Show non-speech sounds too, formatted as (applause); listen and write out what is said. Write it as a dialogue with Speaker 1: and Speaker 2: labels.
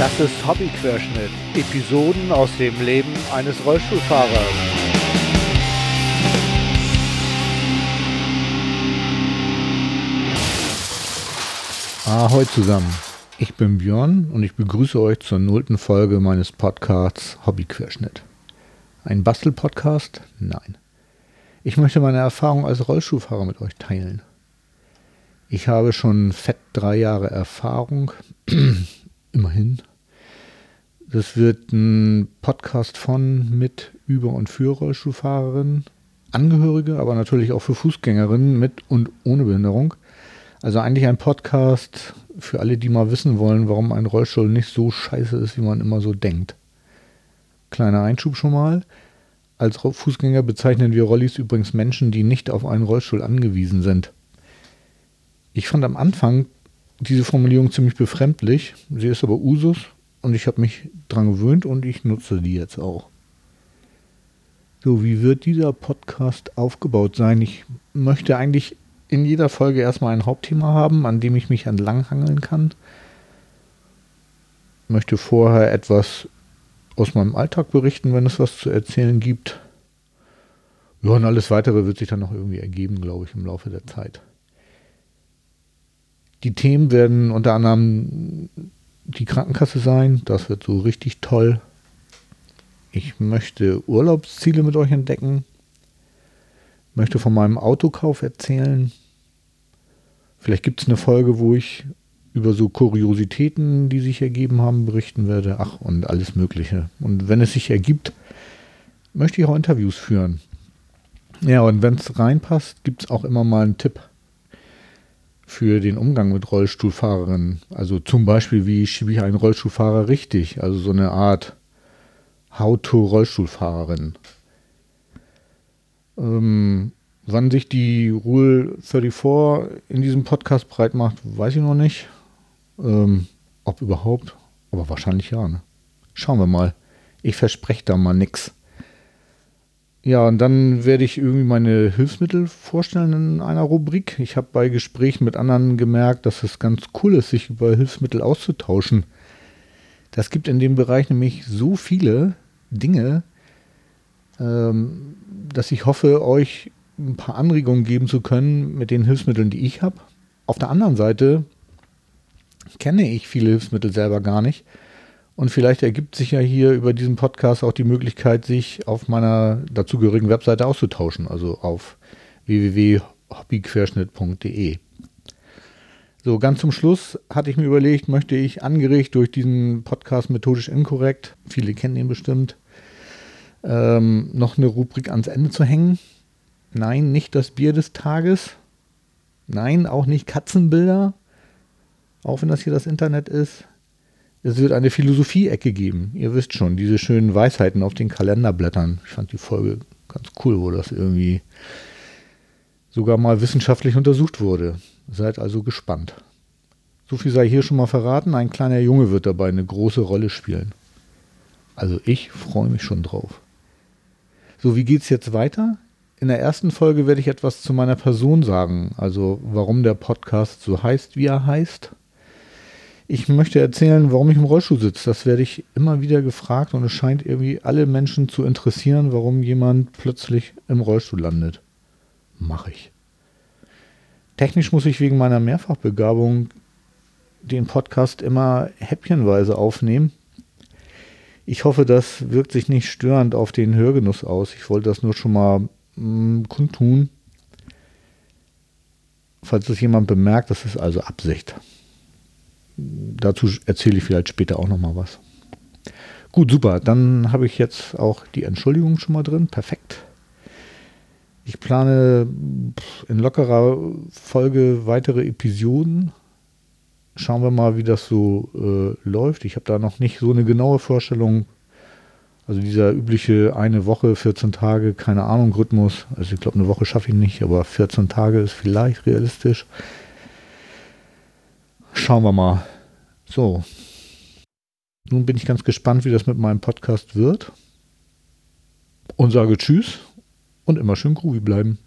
Speaker 1: Das ist Hobbyquerschnitt. Episoden aus dem Leben eines Rollstuhlfahrers.
Speaker 2: Ahoi zusammen. Ich bin Björn und ich begrüße euch zur nullten Folge meines Podcasts Hobbyquerschnitt. Ein Bastel-Podcast? Nein. Ich möchte meine Erfahrung als Rollstuhlfahrer mit euch teilen. Ich habe schon fett drei Jahre Erfahrung, (clears throat) immerhin. Das wird ein Podcast von, mit, über und für Rollstuhlfahrerinnen, Angehörige, aber natürlich auch für Fußgängerinnen mit und ohne Behinderung. Also eigentlich ein Podcast für alle, die mal wissen wollen, warum ein Rollstuhl nicht so scheiße ist, wie man immer so denkt. Kleiner Einschub schon mal. Als Fußgänger bezeichnen wir Rollis übrigens Menschen, die nicht auf einen Rollstuhl angewiesen sind. Ich fand am Anfang diese Formulierung ziemlich befremdlich. Sie ist aber Usus und ich habe mich dran gewöhnt und ich nutze die jetzt auch. So, wie wird dieser Podcast aufgebaut sein? Ich möchte eigentlich in jeder Folge erstmal ein Hauptthema haben, an dem ich mich entlanghangeln kann. Ich möchte vorher etwas aus meinem Alltag berichten, wenn es was zu erzählen gibt. Ja, und alles weitere wird sich dann noch irgendwie ergeben, glaube ich, im Laufe der Zeit. Die Themen werden unter anderem die Krankenkasse sein. Das wird so richtig toll. Ich möchte Urlaubsziele mit euch entdecken. Möchte von meinem Autokauf erzählen. Vielleicht gibt es eine Folge, wo ich über so Kuriositäten, die sich ergeben haben, berichten werde. Ach, und alles Mögliche. Und wenn es sich ergibt, möchte ich auch Interviews führen. Ja, und wenn es reinpasst, gibt es auch immer mal einen Tipp für den Umgang mit Rollstuhlfahrerinnen. Also zum Beispiel, wie schiebe ich einen Rollstuhlfahrer richtig? Also so eine Art How-to-Rollstuhlfahrerin. Ähm, wann sich die Rule 34 in diesem Podcast breit macht, weiß ich noch nicht. Ähm, ob überhaupt, aber wahrscheinlich ja. Ne? Schauen wir mal. Ich verspreche da mal nichts. Ja, und dann werde ich irgendwie meine Hilfsmittel vorstellen in einer Rubrik. Ich habe bei Gesprächen mit anderen gemerkt, dass es ganz cool ist, sich über Hilfsmittel auszutauschen. Das gibt in dem Bereich nämlich so viele Dinge, ähm, dass ich hoffe, euch ein paar Anregungen geben zu können mit den Hilfsmitteln, die ich habe. Auf der anderen Seite kenne ich viele Hilfsmittel selber gar nicht und vielleicht ergibt sich ja hier über diesen Podcast auch die Möglichkeit, sich auf meiner dazugehörigen Webseite auszutauschen, also auf www.hobbyquerschnitt.de. So, ganz zum Schluss hatte ich mir überlegt, möchte ich angeregt durch diesen Podcast methodisch inkorrekt, viele kennen ihn bestimmt, ähm, noch eine Rubrik ans Ende zu hängen. Nein, nicht das Bier des Tages. Nein, auch nicht Katzenbilder. Auch wenn das hier das Internet ist. Es wird eine Philosophie-Ecke geben. Ihr wisst schon, diese schönen Weisheiten auf den Kalenderblättern. Ich fand die Folge ganz cool, wo das irgendwie sogar mal wissenschaftlich untersucht wurde. Seid also gespannt. So viel sei hier schon mal verraten. Ein kleiner Junge wird dabei eine große Rolle spielen. Also ich freue mich schon drauf. So, wie geht's jetzt weiter? In der ersten Folge werde ich etwas zu meiner Person sagen, also warum der Podcast so heißt, wie er heißt ich möchte erzählen, warum ich im Rollstuhl sitze. Das werde ich immer wieder gefragt und es scheint irgendwie alle Menschen zu interessieren, warum jemand plötzlich im Rollstuhl landet. Mache ich. Technisch muss ich wegen meiner Mehrfachbegabung den Podcast immer häppchenweise aufnehmen. Ich hoffe, das wirkt sich nicht störend auf den Hörgenuss aus. Ich wollte das nur schon mal mh, mm, kundtun. Falls das jemand bemerkt, das ist also Absicht dazu erzähle ich vielleicht später auch noch mal was. Gut, super. Dann habe ich jetzt auch die Entschuldigung schon mal drin. Perfekt. Ich plane in lockerer Folge weitere Episoden. Schauen wir mal, wie das so äh, läuft. Ich habe da noch nicht so eine genaue Vorstellung. Also dieser übliche eine Woche, 14 Tage, keine Ahnung, Rhythmus. Also ich glaube, eine Woche schaffe ich nicht, aber 14 Tage ist vielleicht realistisch. Schauen wir mal. So. Nun bin ich ganz gespannt, wie das mit meinem Podcast wird. Und sage Tschüss und immer schön groovy bleiben.